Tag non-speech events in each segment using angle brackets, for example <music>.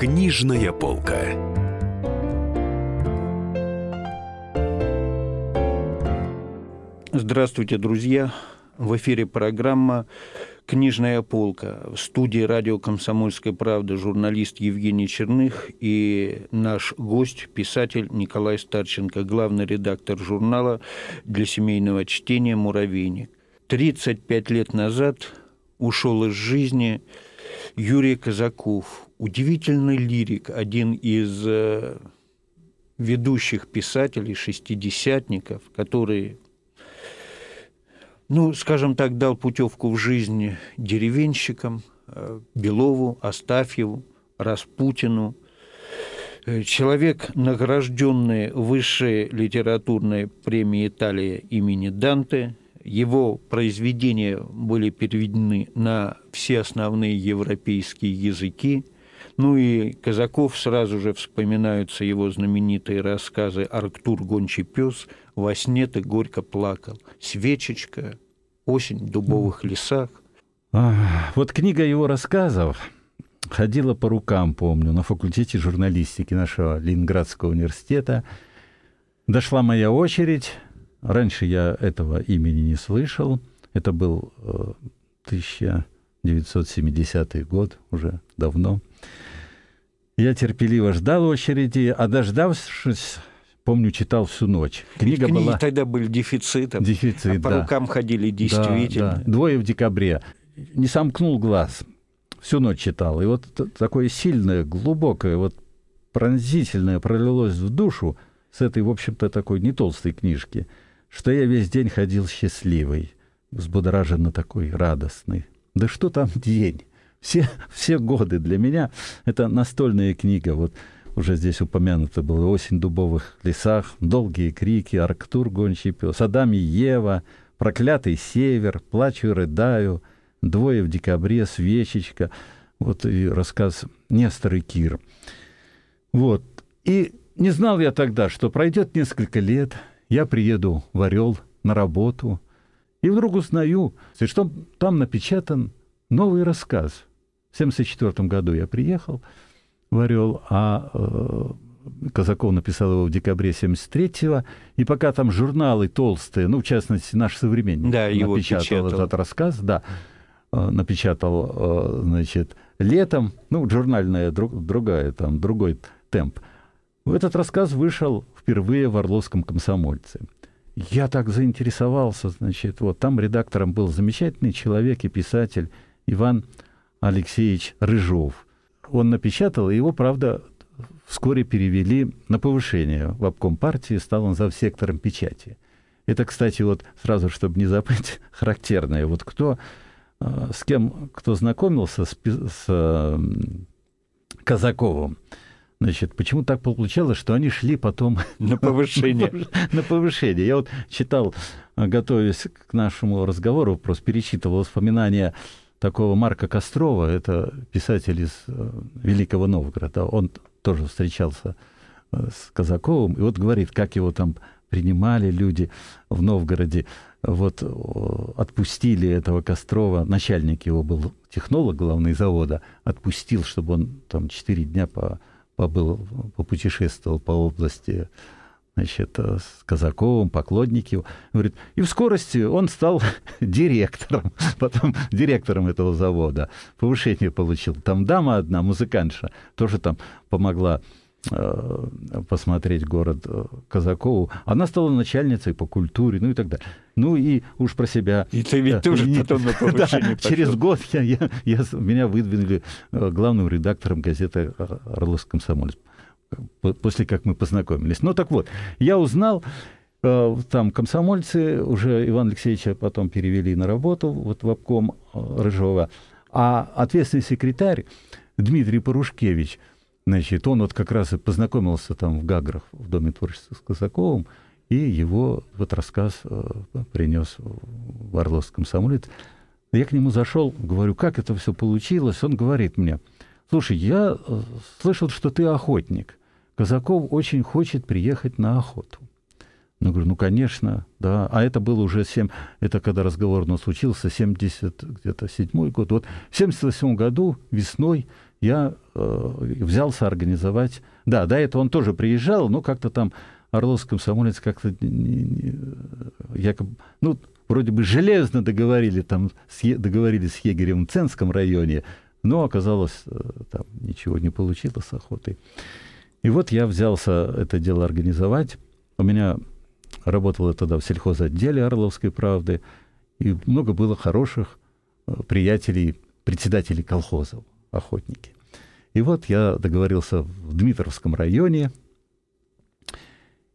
Книжная полка. Здравствуйте, друзья! В эфире программа «Книжная полка». В студии радио «Комсомольская правда» журналист Евгений Черных и наш гость, писатель Николай Старченко, главный редактор журнала для семейного чтения «Муравейник». 35 лет назад ушел из жизни Юрий Казаков, удивительный лирик, один из э, ведущих писателей, шестидесятников, который ну, скажем так, дал путевку в жизнь деревенщикам, э, Белову, Астафьеву, Распутину. Э, человек, награжденный высшей литературной премией Италии имени Данте, его произведения были переведены на все основные европейские языки. Ну и Казаков сразу же вспоминаются его знаменитые рассказы «Арктур гончий пес», «Во сне ты горько плакал», «Свечечка», «Осень в дубовых лесах». Вот книга его рассказов ходила по рукам, помню, на факультете журналистики нашего Ленинградского университета. Дошла моя очередь. Раньше я этого имени не слышал. Это был 1970 э, год, уже давно. Я терпеливо ждал очереди, а дождавшись, помню, читал всю ночь. Книга Ведь была... тогда были дефицитом. Дефицит, а по да. рукам ходили действительно. Да, да. Двое в декабре. Не сомкнул глаз. Всю ночь читал. И вот такое сильное, глубокое, вот пронзительное пролилось в душу с этой, в общем-то, такой не толстой книжки, что я весь день ходил счастливый, взбудораженно такой радостный. Да что там день? Все, все годы для меня это настольная книга. Вот уже здесь упомянуто было «Осень в дубовых лесах», «Долгие крики», «Арктур гончий пес», «Адам и Ева», «Проклятый север», «Плачу и рыдаю», «Двое в декабре», «Свечечка», вот и рассказ «Нестор и Кир». Вот. И не знал я тогда, что пройдет несколько лет, я приеду в Орел на работу, и вдруг узнаю, что там напечатан новый рассказ. В 1974 году я приехал – в Орел, а э, Казаков написал его в декабре 73-го, и пока там журналы толстые, ну, в частности, наш современник да, напечатал печатал. этот рассказ, да, э, напечатал, э, значит, летом, ну, журнальная друг, другая, там, другой темп. Этот рассказ вышел впервые в Орловском комсомольце. Я так заинтересовался, значит, вот там редактором был замечательный человек и писатель Иван Алексеевич Рыжов – он напечатал, и его, правда, вскоре перевели на повышение в обком партии, стал он за сектором печати. Это, кстати, вот сразу, чтобы не забыть, <laughs> характерное. Вот кто, э, с кем, кто знакомился с, с Казаковым, Значит, почему так получалось, что они шли потом <laughs> на повышение? <laughs> на повышение. Я вот читал, готовясь к нашему разговору, просто перечитывал воспоминания такого Марка Кострова, это писатель из э, Великого Новгорода, он тоже встречался э, с Казаковым, и вот говорит, как его там принимали люди в Новгороде, вот отпустили этого Кострова, начальник его был технолог главный завода, отпустил, чтобы он там четыре дня по, побыл, попутешествовал по области значит, э, с Казаковым, поклонники. Говорит, и в скорости он стал <laughs> директором, <laughs> потом директором этого завода. Повышение получил. Там дама одна, музыкантша, тоже там помогла э, посмотреть город э, Казакову. Она стала начальницей по культуре, ну и так далее. Ну и уж про себя... И ты ведь тоже и, потом на <laughs> повышение да, Через год я, я, я, меня выдвинули главным редактором газеты «Орловский комсомолец» после как мы познакомились. Ну так вот, я узнал, э, там комсомольцы, уже Иван Алексеевича потом перевели на работу вот в обком э, Рыжова, а ответственный секретарь Дмитрий Порушкевич, значит, он вот как раз и познакомился там в Гаграх, в Доме творчества с Казаковым, и его вот рассказ э, принес в Орловском комсомолец. Я к нему зашел, говорю, как это все получилось? Он говорит мне, слушай, я слышал, что ты охотник. Казаков очень хочет приехать на охоту. Ну, говорю, ну, конечно, да. А это было уже 7, это когда разговор у нас случился, 70, где-то седьмой год. Вот в 78 году весной я э, взялся организовать... Да, до этого он тоже приезжал, но как-то там Орловский комсомолец как-то якобы... Ну, вроде бы железно договорили, там, с, договорились с егерем в Ценском районе, но оказалось, э, там ничего не получилось с охотой. И вот я взялся это дело организовать. У меня работал я тогда в сельхозотделе Орловской правды, и много было хороших э, приятелей, председателей колхозов, охотники. И вот я договорился в Дмитровском районе,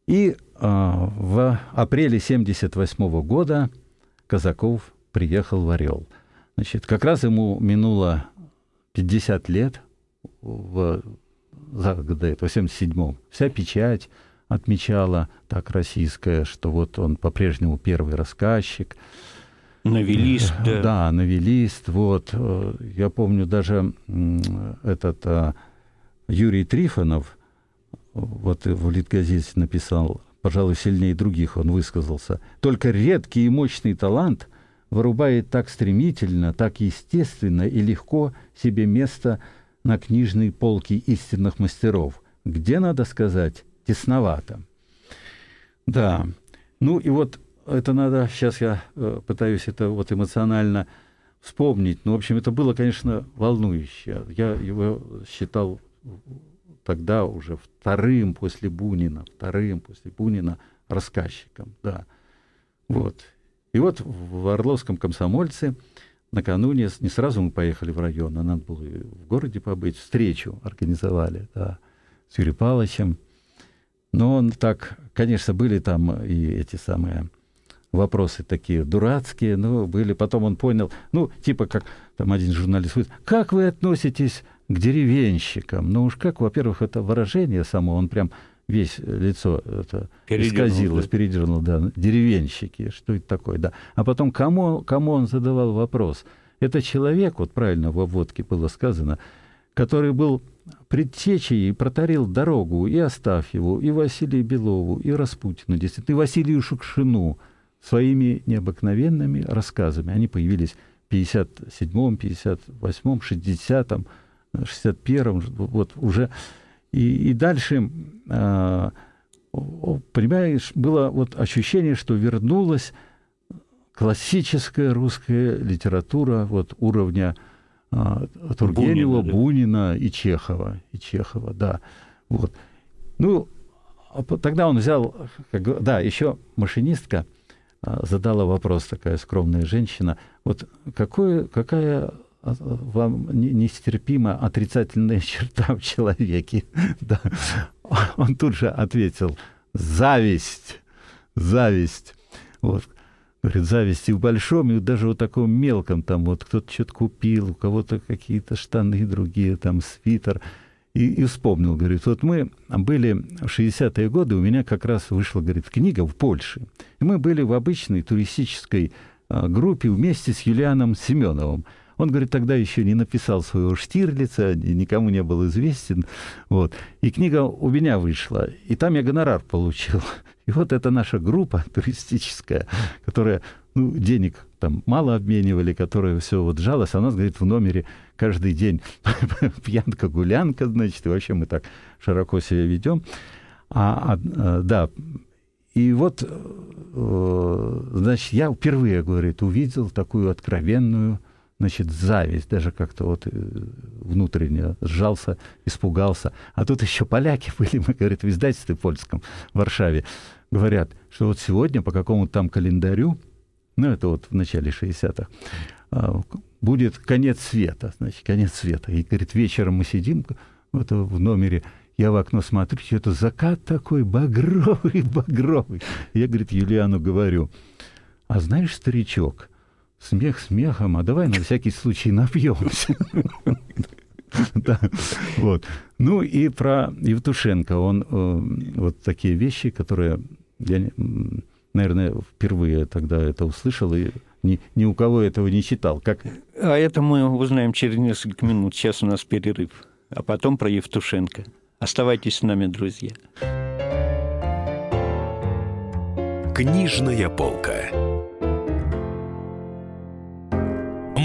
и а, в апреле 1978 года Казаков приехал в Орел. Значит, как раз ему минуло 50 лет в, за, до этого, в 77-м. Вся печать отмечала так российская, что вот он по-прежнему первый рассказчик. Новелист, э, да. Да, новелист. Вот. Э, я помню даже этот э, Юрий Трифонов, вот в Литгазете написал, пожалуй, сильнее других он высказался. Только редкий и мощный талант вырубает так стремительно, так естественно и легко себе место на книжной полке истинных мастеров, где, надо сказать, тесновато. Да. Ну и вот это надо, сейчас я э, пытаюсь это вот эмоционально вспомнить. Ну, в общем, это было, конечно, волнующе. Я его считал тогда уже вторым после Бунина, вторым после Бунина рассказчиком, да. Вот. И вот в Орловском комсомольце накануне, не сразу мы поехали в район, а надо было в городе побыть, встречу организовали, да, с Юрием Павловичем. Но он так, конечно, были там и эти самые вопросы такие дурацкие, но были, потом он понял, ну, типа как там один журналист говорит, как вы относитесь к деревенщикам? Ну уж как, во-первых, это выражение само, он прям весь лицо это исказилось, да. передернул, да, деревенщики, что это такое, да. А потом кому, кому он задавал вопрос? Это человек, вот правильно в обводке было сказано, который был предтечей и протарил дорогу и Астафьеву, и Василию Белову, и Распутину, действительно, и Василию Шукшину своими необыкновенными рассказами. Они появились в 57-м, 58-м, 60-м, 61-м, вот уже. И, и дальше, э, понимаешь, было вот ощущение, что вернулась классическая русская литература вот уровня а, Тургенева, Бунина, да. Бунина и Чехова, и Чехова, да. Вот. Ну, а тогда он взял, как, да, еще машинистка а, задала вопрос, такая скромная женщина, вот какое, какая вам нестерпимо отрицательная <laughs> черта в человеке? <laughs> да. Он тут же ответил, зависть, зависть. Вот. Говорит, зависти в большом и даже вот таком мелком, там вот кто-то что-то купил, у кого-то какие-то штаны другие, там свитер. И, и вспомнил, говорит, вот мы были в 60-е годы, у меня как раз вышла, говорит, книга в Польше. И мы были в обычной туристической а, группе вместе с Юлианом Семеновым. Он, говорит, тогда еще не написал своего Штирлица, никому не был известен. Вот. И книга у меня вышла, и там я гонорар получил. И вот это наша группа туристическая, которая, ну, денег там мало обменивали, которая все вот жалась, а нас, говорит, в номере каждый день <laughs> пьянка, гулянка, значит, и вообще мы так широко себя ведем. А, а, а, да, и вот, э, значит, я впервые, говорит, увидел такую откровенную значит, зависть, даже как-то вот э, внутренне сжался, испугался. А тут еще поляки <laughs> были, мы, говорит, в издательстве польском в Варшаве, говорят, что вот сегодня по какому-то там календарю, ну, это вот в начале 60-х, а, будет конец света, значит, конец света. И, говорит, вечером мы сидим вот в номере, я в окно смотрю, что-то закат такой багровый, <laughs> багровый. Я, говорит, Юлиану говорю, а знаешь, старичок, смех смехом, а давай на всякий случай напьемся. Да, вот. Ну и про Евтушенко. Он э, вот такие вещи, которые я, наверное, впервые тогда это услышал и ни, ни у кого этого не читал. Как... А это мы узнаем через несколько минут. Сейчас у нас перерыв. А потом про Евтушенко. Оставайтесь с нами, друзья. Книжная полка.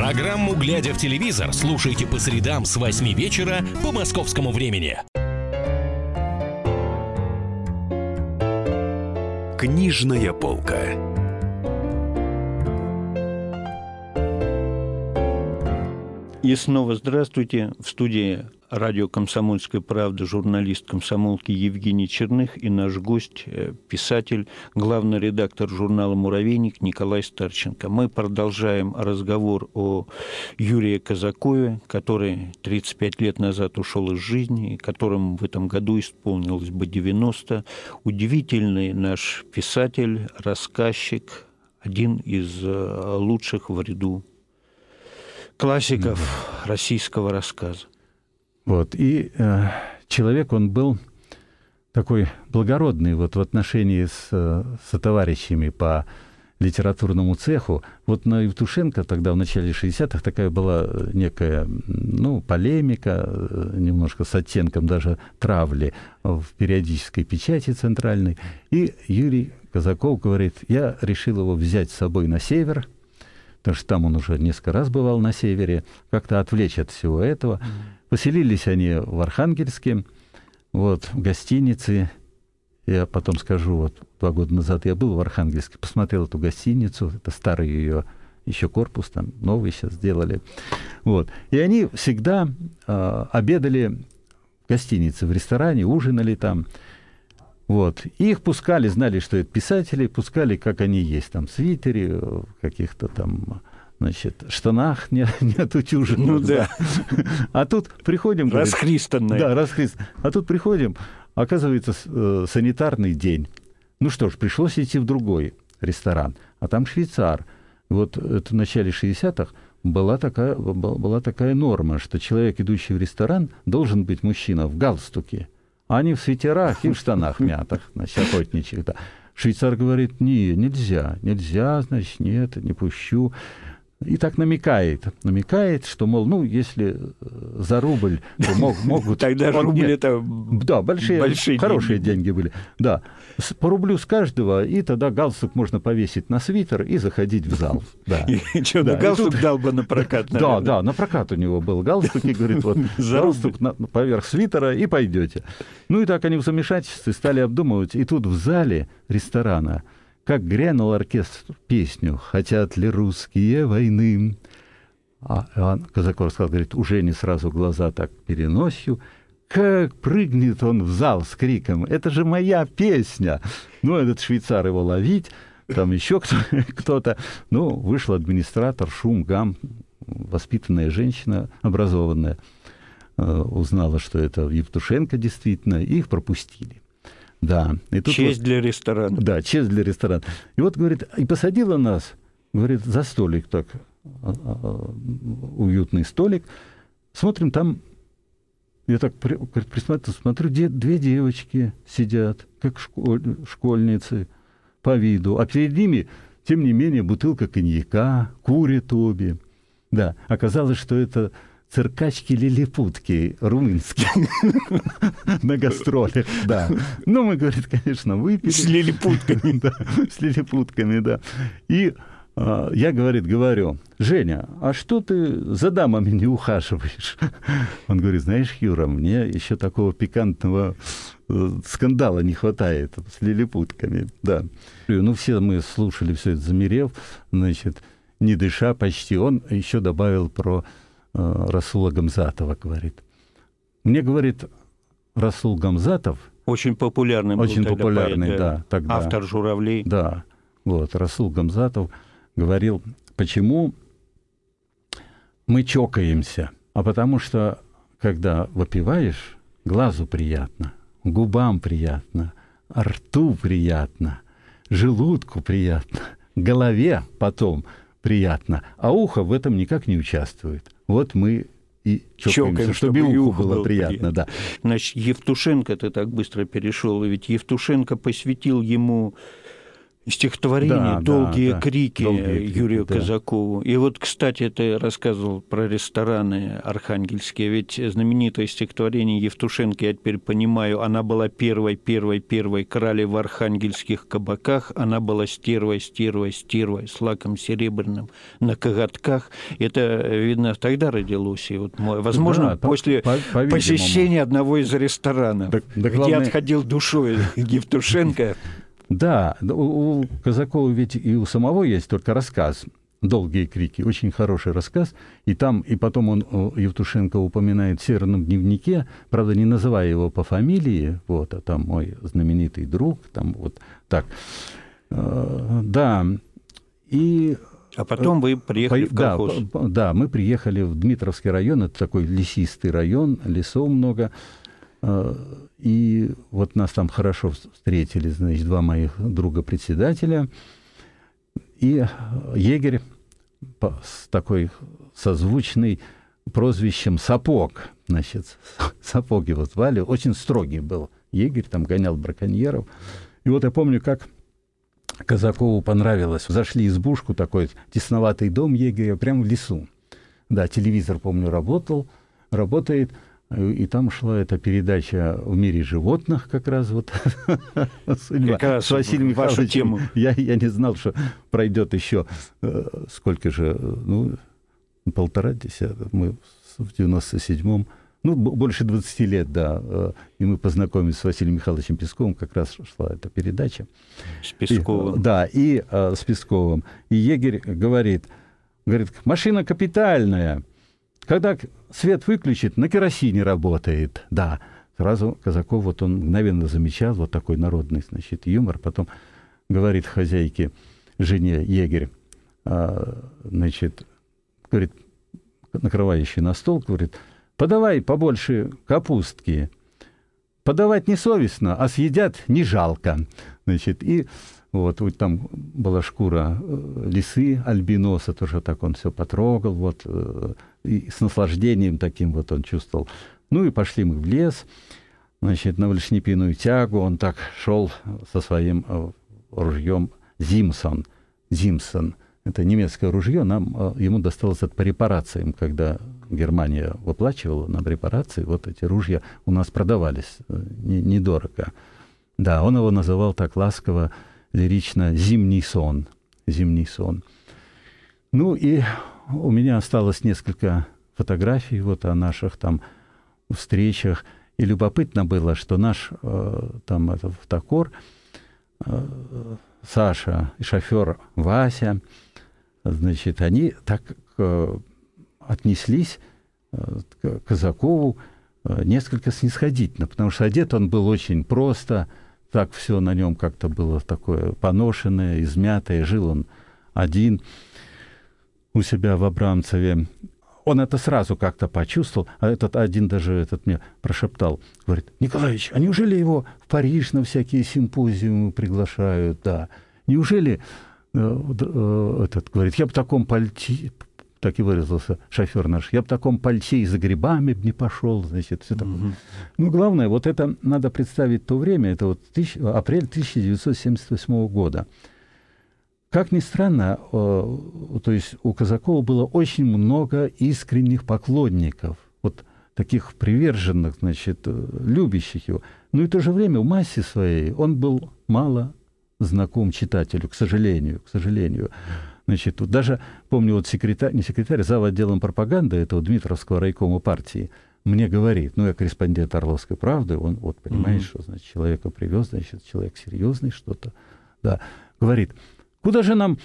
Программу «Глядя в телевизор» слушайте по средам с 8 вечера по московскому времени. Книжная полка. И снова здравствуйте. В студии радио «Комсомольская правда» журналист комсомолки Евгений Черных и наш гость, э, писатель, главный редактор журнала «Муравейник» Николай Старченко. Мы продолжаем разговор о Юрии Казакове, который 35 лет назад ушел из жизни, и которому в этом году исполнилось бы 90. Удивительный наш писатель, рассказчик, один из э, лучших в ряду классиков российского рассказа. Вот. И э, человек, он был такой благородный вот в отношении с, э, со товарищами по литературному цеху. Вот на Евтушенко тогда, в начале 60-х, такая была некая, ну, полемика, э, немножко с оттенком даже травли в периодической печати центральной. И Юрий Казаков говорит, я решил его взять с собой на север – потому что там он уже несколько раз бывал на севере, как-то отвлечь от всего этого. Mm-hmm. Поселились они в Архангельске, вот, в гостинице. Я потом скажу, вот два года назад я был в Архангельске, посмотрел эту гостиницу, это старый ее еще корпус, там новый сейчас сделали. Вот. И они всегда э, обедали в гостинице, в ресторане, ужинали там. Вот. И их пускали, знали, что это писатели, пускали, как они есть, там, в свитере, в каких-то там, значит, штанах не, <laughs> не отутюженных. Ну да. <laughs> А тут приходим... Расхристанные. Да, расхристанные. А тут приходим, оказывается, э, санитарный день. Ну что ж, пришлось идти в другой ресторан, а там швейцар. Вот это в начале 60-х была такая, была такая норма, что человек, идущий в ресторан, должен быть мужчина в галстуке – они в свитерах и в штанах мятых, <laughs> значит, охотничьих, да. Швейцар говорит, не, нельзя, нельзя, значит, нет, не пущу и так намекает, намекает, что, мол, ну, если э, за рубль, то мог, <laughs> могут... Тогда рубль это Да, большие, большие хорошие деньги. деньги были. Да, по рублю с каждого, и тогда галстук можно повесить на свитер и заходить в зал. <laughs> Да. И что, да, галстук тут... дал бы на прокат, <laughs> Да, да, на прокат у него был галстук, и говорит, вот галстук на, поверх свитера, и пойдете. Ну и так они в замешательстве стали обдумывать, и тут в зале ресторана как грянул оркестр песню «Хотят ли русские войны?» А Иоанн Казаков сказал, говорит, уже не сразу глаза так переносью, как прыгнет он в зал с криком «Это же моя песня!» Ну, этот швейцар его ловить, там еще <laughs> кто-то. Ну, вышел администратор, шум, гам, воспитанная женщина, образованная, э, узнала, что это Евтушенко действительно, и их пропустили. Да. И тут честь вот, для ресторана. Да, честь для ресторана. И вот, говорит, и посадила нас, говорит, за столик так, а, а, уютный столик. Смотрим, там, я так присматриваю, смотрю, де, две девочки сидят, как школь, школьницы по виду, а перед ними, тем не менее, бутылка коньяка, курят обе. Да, оказалось, что это циркачки-лилипутки румынские <laughs> на гастролях, да. Ну, мы, говорит, конечно, выпили. С лилипутками. <laughs> Да, с лилипутками, да. И а, я, говорит, говорю, Женя, а что ты за дамами не ухаживаешь? <laughs> Он говорит, знаешь, Юра, мне еще такого пикантного э, скандала не хватает с лилипутками, да. Ну, все мы слушали все это, замерев, значит, не дыша почти. Он еще добавил про Расула Гамзатова говорит. Мне говорит Расул Гамзатов. Очень популярный был Очень популярный, поэт, да. Тогда. Автор «Журавлей». Да. Вот, Расул Гамзатов говорил, почему мы чокаемся. А потому что, когда выпиваешь, глазу приятно, губам приятно, рту приятно, желудку приятно, голове потом приятно, а ухо в этом никак не участвует. Вот мы и чокаемся, Чокаем, чтобы, чтобы и уху уху было было приятно, приятно. да. Значит, Евтушенко, ты так быстро перешел, ведь Евтушенко посвятил ему стихотворение Да, да, «Долгие да. крики» «Долгие крики», Юрию да. Казакову. И вот, кстати, ты рассказывал про рестораны архангельские, ведь знаменитое стихотворение Евтушенко, я теперь понимаю, она была первой, первой, первой крали в архангельских кабаках, она была стервой, стервой, стервой, с лаком серебряным на коготках. Это, видно, тогда родилось. И вот, мо- возможно, Да, по- после по- по-видимому. посещения одного из ресторанов, Так- да где главное- отходил душой <laughs> Евтушенко. Да, у, у Казакова ведь и у самого есть только рассказ «Долгие крики», очень хороший рассказ, и там, и потом он, о, Евтушенко упоминает в «Северном дневнике», правда, не называя его по фамилии, вот, а там мой знаменитый друг, там вот так. Э, Да, и А потом вы приехали По- в да, колхоз. по- да, мы приехали в Дмитровский район, это такой лесистый район, лесов много. И вот нас там хорошо встретили, значит, два моих друга-председателя. И егерь с такой созвучный прозвищем Сапог, значит, <laughs> Сапог его звали, очень строгий был егерь, там гонял браконьеров. И вот я помню, как Казакову понравилось. Зашли избушку, такой тесноватый дом егеря, прямо в лесу. Да, телевизор, помню, работал, работает, и там шла эта передача «В мире животных» как раз вот. судьба. Как раз С Василием вашу тему. Я, я не знал, что пройдет еще э, сколько же, э, ну, полтора десятка. Мы в 97-м, ну, больше 20 лет, да. э, И мы познакомились с Василием Михайловичем Песковым, как раз шла эта передача. С И, Песковым. да, и э, с Песковым. И егерь говорит, говорит, машина капитальная. Когда свет выключит, на керосине работает. Да. Сразу Казаков, вот он мгновенно замечал вот такой народный, значит, юмор. Потом говорит хозяйке, жене егерь, а, значит, говорит, накрывающий на стол, говорит, подавай побольше капустки. Подавать не совестно, а съедят не жалко. Значит, и вот, вот там была шкура э, лисы альбиноса, тоже так он все потрогал, вот, э, и с наслаждением таким вот он чувствовал. Ну и пошли мы в лес, значит, на вальшнепиную тягу, он так шел со своим э, ружьем Зимсон, Зимсон. Это немецкое ружье, нам, э, ему досталось это по репарациям, когда Германия выплачивала нам репарации, вот эти ружья у нас продавались э, не- недорого. Да, он его называл так ласково, лирично «зимний сон». «Зимний сон». Ну и у меня осталось несколько фотографий вот о наших там встречах. И любопытно было, что наш э, там это, автокор, э, Саша и шофер Вася, значит, они так э, отнеслись э, к Казакову э, несколько снисходительно, потому что одет он был очень просто, так все на нем как-то было такое поношенное, измятое, жил он один у себя в Абрамцеве. Он это сразу как-то почувствовал, а этот один даже этот мне прошептал, говорит, Николаевич, а неужели его в Париж на всякие симпозиумы приглашают, да? Неужели э, э, этот говорит, я бы в таком пальте, так и выразился шофер наш, я бы в таком пальте и за грибами б не пошел, значит, все такое. Ну, главное, вот это надо представить то время, это вот тысяч- апрель 1978 года. Как ни странно, э, то есть у Казакова было очень много искренних поклонников, вот таких приверженных, значит, э, любящих его. Но и в то же время в массе своей он был мало знаком читателю, к сожалению, к сожалению. Значит, вот даже, помню, вот секретарь, не секретарь, зав. отделом пропаганды этого Дмитровского райкома партии, мне говорит, ну, я корреспондент Орловской правды, он вот понимает, Мгм. что, значит, человека привез, значит, человек серьезный, что-то, да, говорит, куда же нам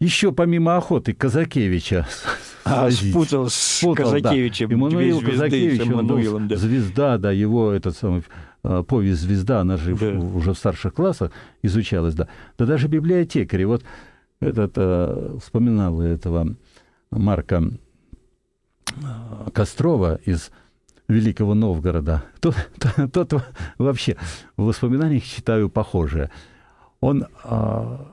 еще помимо охоты Казакевича А, свозить?» спутал с Спутал, да. Казакевичем, Эммануил две звезды, Казакевич, он был Эммануилом, да. звезда, да, его этот самый э, повесть «Звезда», она же Да. уже в старших классах изучалась, да. Да даже библиотекари, вот этот, э, вспоминал этого Марка э, Кострова из Великого Новгорода. Тот, тот- тот вообще в воспоминаниях читаю похожее. Он а,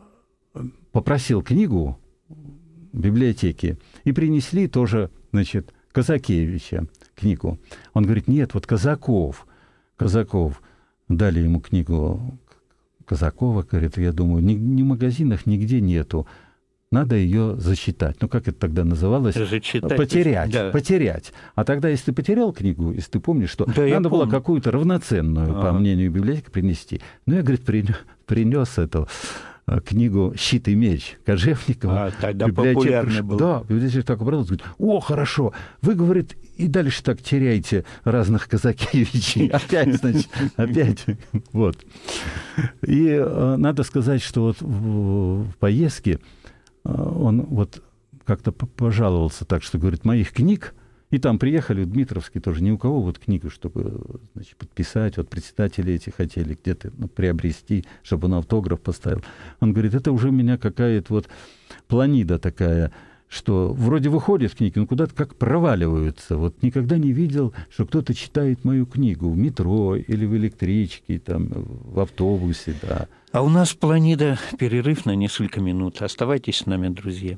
попросил книгу в библиотеке и принесли тоже, значит, Казакевича книгу. Он говорит, нет, вот Казаков, Казаков. Дали ему книгу Казакова, говорит, я думаю, ни, ни в магазинах нигде нету. Надо ее засчитать. Ну, как это тогда называлось? Зачитать. Потерять. Да. Потерять. А тогда, если ты потерял книгу, если ты помнишь, что Да, надо было какую-то равноценную, по Ага. мнению библиотека, принести. Ну, я, говорит, принес, принес эту книгу «Щит и меч» Кожевникова. А, тогда популярный был. Да, библиотек так обрадовался, говорит, о, хорошо, вы, говорит, и дальше так теряете разных Казакевичей. <laughs> Опять, значит, опять. Вот. И э, надо сказать, что вот в, поездке э, он вот как-то пожаловался так, что, говорит, моих книг, и там приехали в Дмитровский тоже, ни у кого вот книгу, чтобы значит, подписать, вот председатели эти хотели где-то ну, приобрести, чтобы он автограф поставил. Он говорит, это уже у меня какая-то вот планида такая, что вроде выходят книги, но куда-то как проваливаются. Вот никогда не видел, что кто-то читает мою книгу в метро или в электричке, там, в автобусе, да. А у нас планида перерыв на несколько минут. Оставайтесь с нами, друзья.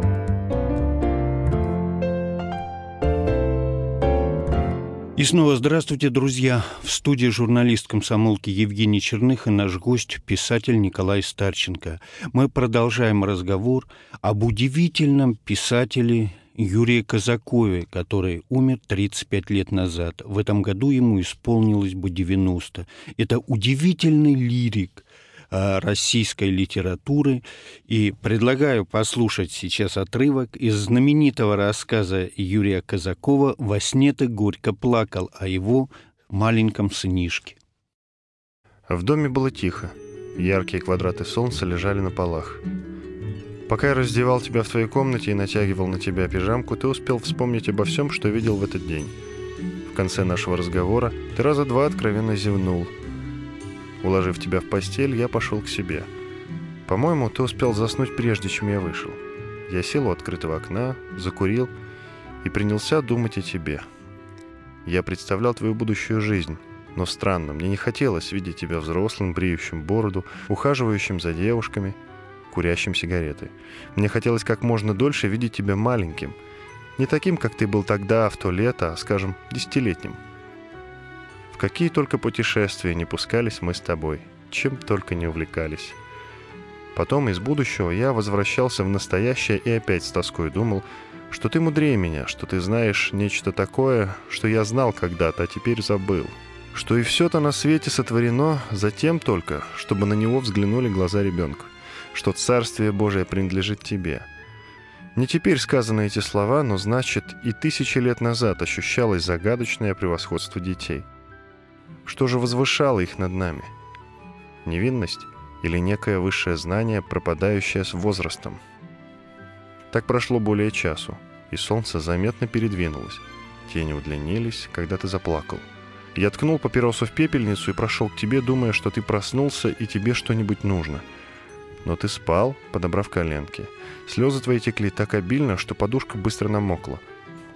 И снова здравствуйте, друзья. В студии журналист комсомолки Евгений Черных и наш гость, писатель Николай Старченко. Мы продолжаем разговор об удивительном писателе Юрии Казакове, который умер 35 лет назад. В этом году ему исполнилось бы 90. Это удивительный лирик, российской литературы. И предлагаю послушать сейчас отрывок из знаменитого рассказа Юрия Казакова «Во сне ты горько плакал» о его маленьком сынишке. В доме было тихо. Яркие квадраты солнца лежали на полах. Пока я раздевал тебя в твоей комнате и натягивал на тебя пижамку, ты успел вспомнить обо всем, что видел в этот день. В конце нашего разговора ты раза два откровенно зевнул. Уложив тебя в постель, я пошел к себе. По-моему, ты успел заснуть прежде, чем я вышел. Я сел у открытого окна, закурил и принялся думать о тебе. Я представлял твою будущую жизнь, но странно, мне не хотелось видеть тебя взрослым, бреющим бороду, ухаживающим за девушками, курящим сигареты. Мне хотелось как можно дольше видеть тебя маленьким. Не таким, как ты был тогда, в то лето, а, скажем, десятилетним. Какие только путешествия не пускались мы с тобой, чем только не увлекались. Потом из будущего я возвращался в настоящее и опять с тоской думал, что ты мудрее меня, что ты знаешь нечто такое, что я знал когда-то, а теперь забыл. Что и все-то на свете сотворено за тем только, чтобы на него взглянули глаза ребенка. Что Царствие Божие принадлежит тебе. Не теперь сказаны эти слова, но значит и тысячи лет назад ощущалось загадочное превосходство детей. Что же возвышало их над нами? Невинность или некое высшее знание, пропадающее с возрастом? Так прошло более часу, и солнце заметно передвинулось. Тени удлинились, когда ты заплакал. Я ткнул папиросу в пепельницу и прошел к тебе, думая, что ты проснулся и тебе что-нибудь нужно. Но ты спал, подобрав коленки. Слезы твои текли так обильно, что подушка быстро намокла.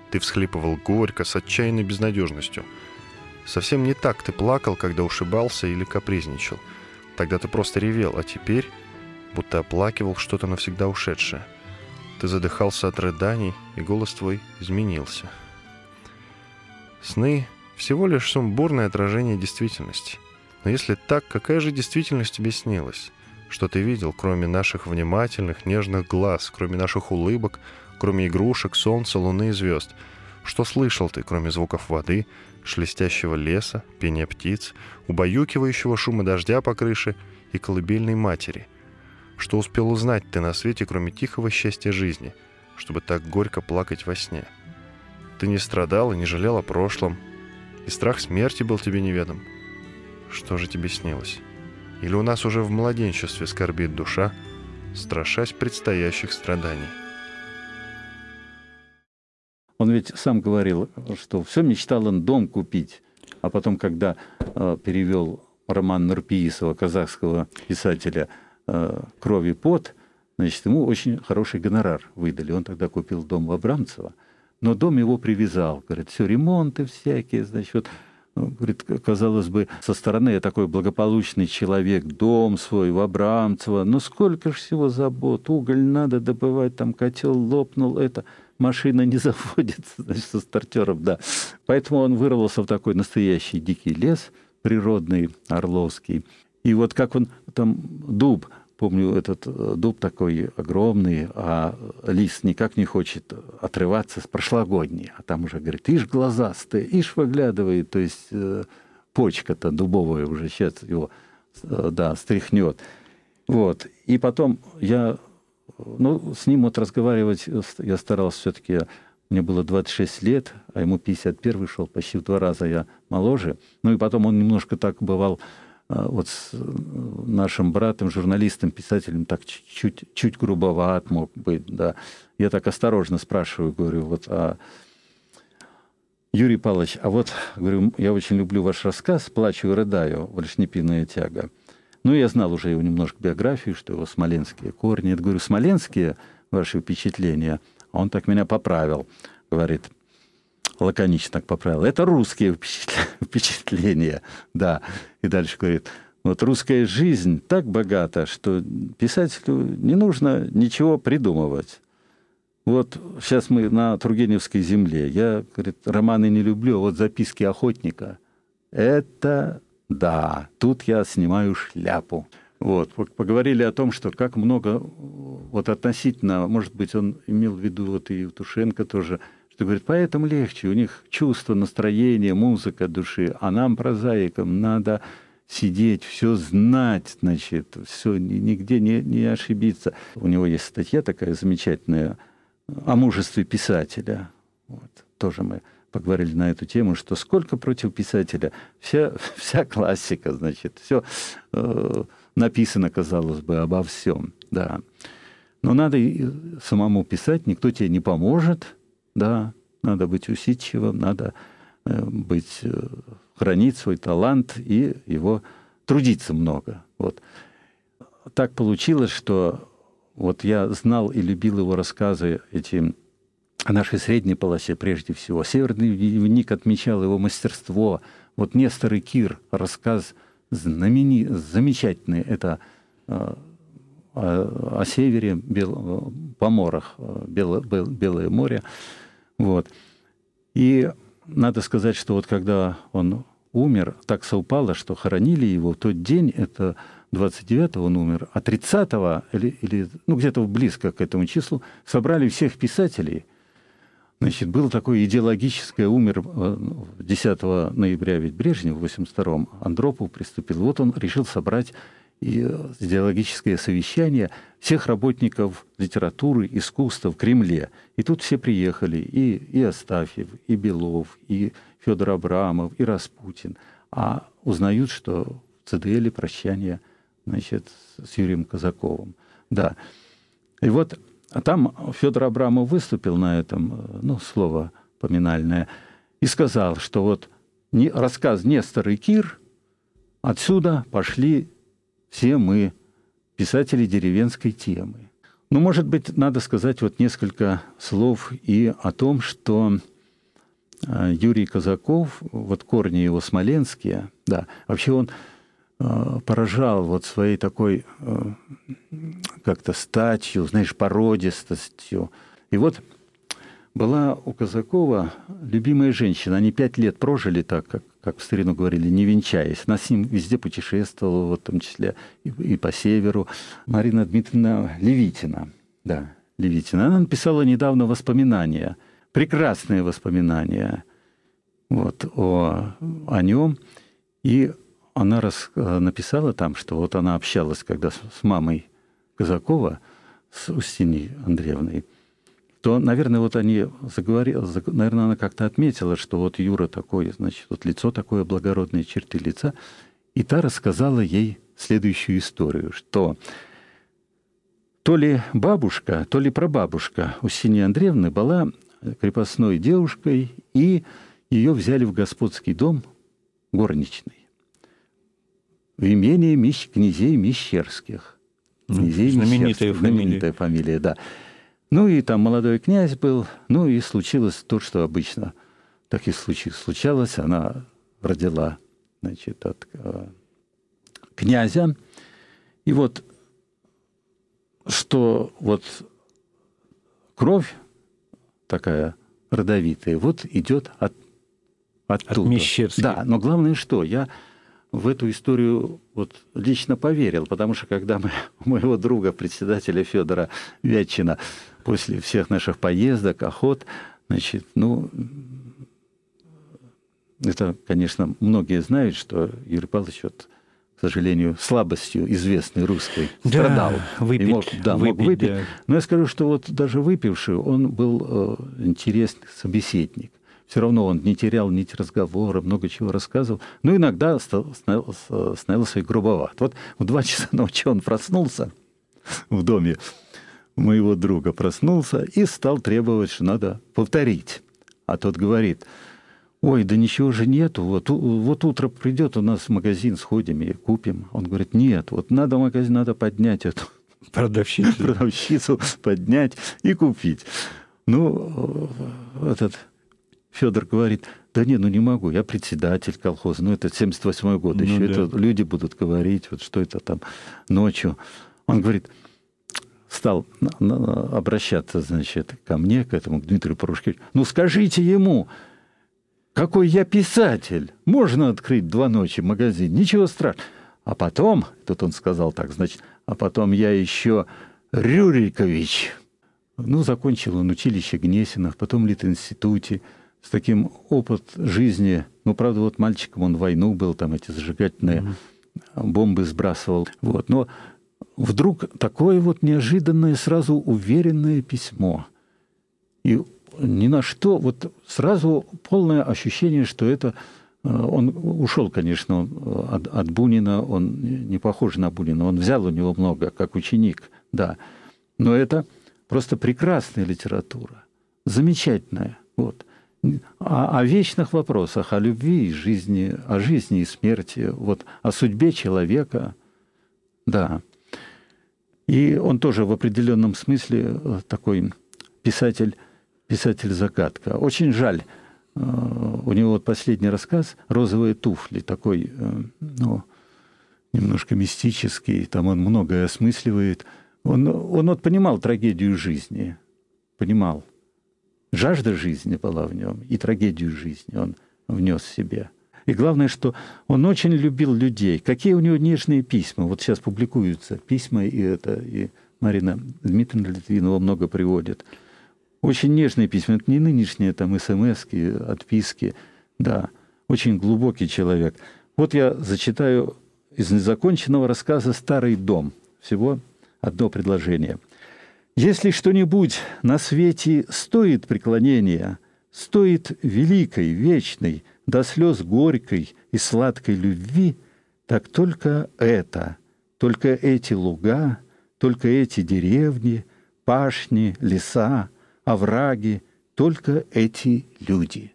Ты всхлипывал горько, с отчаянной безнадежностью. Совсем не так ты плакал, когда ушибался или капризничал. Тогда ты просто ревел, а теперь будто оплакивал что-то навсегда ушедшее. Ты задыхался от рыданий, и голос твой изменился. Сны — всего лишь сумбурное отражение действительности. Но если так, какая же действительность тебе снилась? Что ты видел, кроме наших внимательных, нежных глаз, кроме наших улыбок, кроме игрушек, солнца, луны и звезд? Что слышал ты, кроме звуков воды, шелестящего леса, пения птиц, убаюкивающего шума дождя по крыше и колыбельной матери? Что успел узнать ты на свете, кроме тихого счастья жизни, чтобы так горько плакать во сне? Ты не страдал и не жалел о прошлом, и страх смерти был тебе неведом. Что же тебе снилось? Или у нас уже в младенчестве скорбит душа, страшась предстоящих страданий? Он ведь сам говорил, что все мечтал он дом купить, а потом, когда э, перевел роман Нурпиисова, казахского писателя э, «Кровь и пот», значит, ему очень хороший гонорар выдали. Он тогда купил дом в Абрамцево, но дом его привязал. Говорит, все, ремонты всякие, значит, вот ну, говорит, казалось бы, со стороны я такой благополучный человек, дом свой в Абрамцево, но сколько же всего забот, уголь надо добывать, там котел лопнул, это машина не <laughs> заводится, значит, со стартером, да. Поэтому он вырвался в такой настоящий дикий лес, природный, орловский. И вот как он там дуб Помню, этот э, дуб такой огромный, а лист никак не хочет отрываться с прошлогодней. А там уже говорит, ишь глазастый, ишь выглядывает, то есть э, почка-то дубовая уже сейчас его, э, да, стряхнет. Вот. И потом я, ну, с ним вот разговаривать, я старался все-таки, мне было 26 лет, а ему 51 шел, почти в два раза я моложе. Ну и потом он немножко так бывал а, вот с э, нашим братом, журналистом, писателем так чуть, чуть грубоват мог быть, да. Я так осторожно спрашиваю, говорю, вот, а, Юрий Павлович, а вот, говорю, я очень люблю ваш рассказ «Плачу и рыдаю. Вольшнепиная тяга». Ну, я знал уже его немножко биографию, что его смоленские корни. Я говорю, смоленские ваши впечатления? А он так меня поправил. Говорит, лаконично так поправил. Это русские <laughs> впечатления, да. И дальше говорит, вот русская жизнь так богата, что писателю не нужно ничего придумывать. Вот сейчас мы на Тургеневской земле. Я, говорит, романы не люблю, а вот записки охотника. Это да, тут я снимаю шляпу. Вот, поговорили о том, что как много, вот относительно, может быть, он имел в виду вот и Евтушенко тоже, что говорит, поэтому легче, у них чувство, настроение, музыка души, а нам, прозаикам, надо сидеть, все знать, значит, все, нигде не, не ошибиться. У него есть статья такая замечательная о мужестве писателя. Вот, тоже мы поговорили на эту тему, что сколько против писателя, вся, <laughs> вся классика, значит, все э, написано, казалось бы, обо всем, да. Но надо самому писать, никто тебе не поможет, да, надо быть усидчивым, надо э, быть, э, хранить свой талант и его трудиться много. Вот. Так получилось, что вот я знал и любил его рассказы эти о нашей средней полосе прежде всего. Северный дневник отмечал его мастерство. Вот Нестор и Кир, рассказ знамени... замечательный. Это э, о, о севере, бел, поморах, Бело, Белое море. Вот. И надо сказать, что вот когда он умер, так совпало, что хоронили его в тот день, это 29-го он умер, а 30-го, или, или ну, где-то близко к этому числу, собрали всех писателей. Значит, было такое идеологическое, умер 10 э, ноября ведь Брежнев в 82-м, Андропов приступил. Вот он решил собрать и идеологическое совещание всех работников литературы, искусства в Кремле. И тут все приехали, и, и Астафьев, и Белов, и Федор Абрамов, и Распутин. А узнают, что в ЦДЛ прощание значит, с Юрием Казаковым. Да. И вот а там Федор Абрамов выступил на этом, ну, слово поминальное, и сказал, что вот рассказ Нестор и Кир, отсюда пошли все мы писатели деревенской темы. Ну, может быть, надо сказать вот несколько слов и о том, что э, Юрий Казаков, вот корни его смоленские, да, вообще он э, поражал вот своей такой э, как-то статью, знаешь, породистостью. И вот была у Казакова любимая женщина. Они пять лет прожили так, как, как в старину говорили, не венчаясь. Она с ним везде путешествовала, вот, в том числе и, и по северу. Марина Дмитриевна Левитина. Да, Левитина. Она написала недавно воспоминания, прекрасные воспоминания вот, о, о нем. И она рас, написала там, что вот она общалась когда с, мамой Казакова, с Устиньей Андреевной, то, наверное, вот они заговорили, наверное, она как-то отметила, что вот Юра такой, значит, вот лицо такое, благородные черты лица. И та рассказала ей следующую историю, что то ли бабушка, то ли прабабушка у Сини Андреевны была крепостной девушкой, и ее взяли в господский дом горничной в имении Мищ, князей Мещерских. Князей знаменитая Мещерских, фамилия. знаменитая фамилия, да. Ну и там молодой князь был, ну и случилось то, что обычно так и случалось. Она родила, значит, от э, князя. И вот что вот кровь такая родовитая, вот идет от оттуда. Мещерских. Да, но главное что, я в эту историю вот лично поверил, потому что когда мы моего друга, председателя Федора Вятчина, после всех наших поездок, охот, значит, ну, это, конечно, многие знают, что Юрий Павлович вот, к сожалению, слабостью известной русской Да, страдал. выпить, И мог, да, мог выпить, выпить. да. Но я скажу, что вот даже выпивший, он был э, интересный собеседник. Все равно он не терял нить разговора, много чего рассказывал. Но иногда становился, становился и грубоват. Вот в два <laughs> часа ночи он проснулся в доме моего друга, проснулся и стал требовать, что надо повторить. А тот говорит, ой, да ничего же нету, вот, вот утро придет у нас в магазин, сходим и купим. Он говорит, нет, вот надо магазин, надо поднять эту <laughs> Продавщица. продавщицу поднять и купить. Ну, э, этот Федор говорит, да не, ну не могу, я председатель колхоза, ну это 78 год, Ну еще да. это люди будут говорить, вот что это там ночью. Он говорит, стал обращаться, значит, ко мне, к этому, к Дмитрию Порошкевичу, ну скажите ему, какой я писатель, можно открыть два ночи магазин, ничего страшного. А потом, тут он сказал так, значит, а потом я еще Рюрикович. Ну, закончил он училище Гнесинах, потом Литинституте, с таким опыт жизни. Ну, правда, вот мальчиком он в войну был, там эти зажигательные бомбы сбрасывал. Вот. Но вдруг такое вот неожиданное, сразу уверенное письмо. И ни на что, вот сразу полное ощущение, что это... э, Он ушел, конечно, он, э, от, от Бунина, он не похож на Бунина, он взял у него много, как ученик, да. Но это просто прекрасная литература, замечательная. Вот. А о вечных вопросах, о любви и жизни, о жизни и смерти, вот, о судьбе человека, да. И он тоже в определенном смысле э, такой писатель, писатель-загадка. Очень жаль, э, у него вот последний рассказ «Розовые туфли», такой, э, ну, немножко мистический, там он многое осмысливает. Он, он вот понимал трагедию жизни, понимал. Жажда жизни была в нем, и трагедию жизни он внес в себе. И главное, что он очень любил людей. Какие у него нежные письма. Вот сейчас публикуются письма, и это, и Марина Дмитриевна Литвинова много приводит. Очень нежные письма. Это не нынешние там смс отписки. Да, очень глубокий человек. Вот я зачитаю из незаконченного рассказа «Старый дом». Всего одно предложение. «Если что-нибудь на свете стоит преклонения, стоит великой, вечной, до слез горькой и сладкой любви, так только это, только эти луга, только эти деревни, пашни, леса, овраги, только эти люди».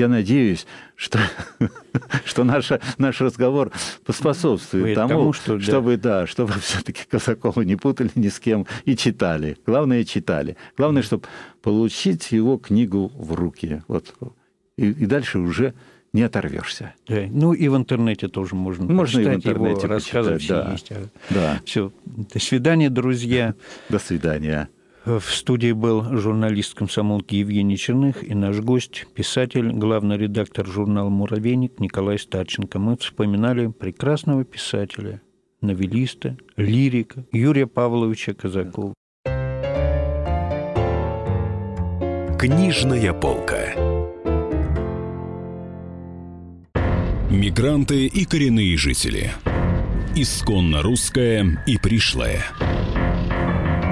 Я надеюсь, что, <laughs> что наша, наш разговор поспособствует Вы тому, тому, что, да. чтобы, да, чтобы все-таки Казакова не путали ни с кем и читали. Главное, читали. Главное, чтобы получить его книгу в руки. Вот. И, и дальше уже не оторвешься. Да. Ну и в интернете тоже можно Можно и в его интернете рассказы почитать, все да. есть. Да. Все. До свидания, друзья. До свидания. В студии был журналист комсомолки Евгений Черных и наш гость, писатель, главный редактор журнала «Муравейник» Николай Старченко. Мы вспоминали прекрасного писателя, новелиста, лирика Юрия Павловича Казакова. Книжная полка. Мигранты и коренные жители. Исконно русское и пришлое.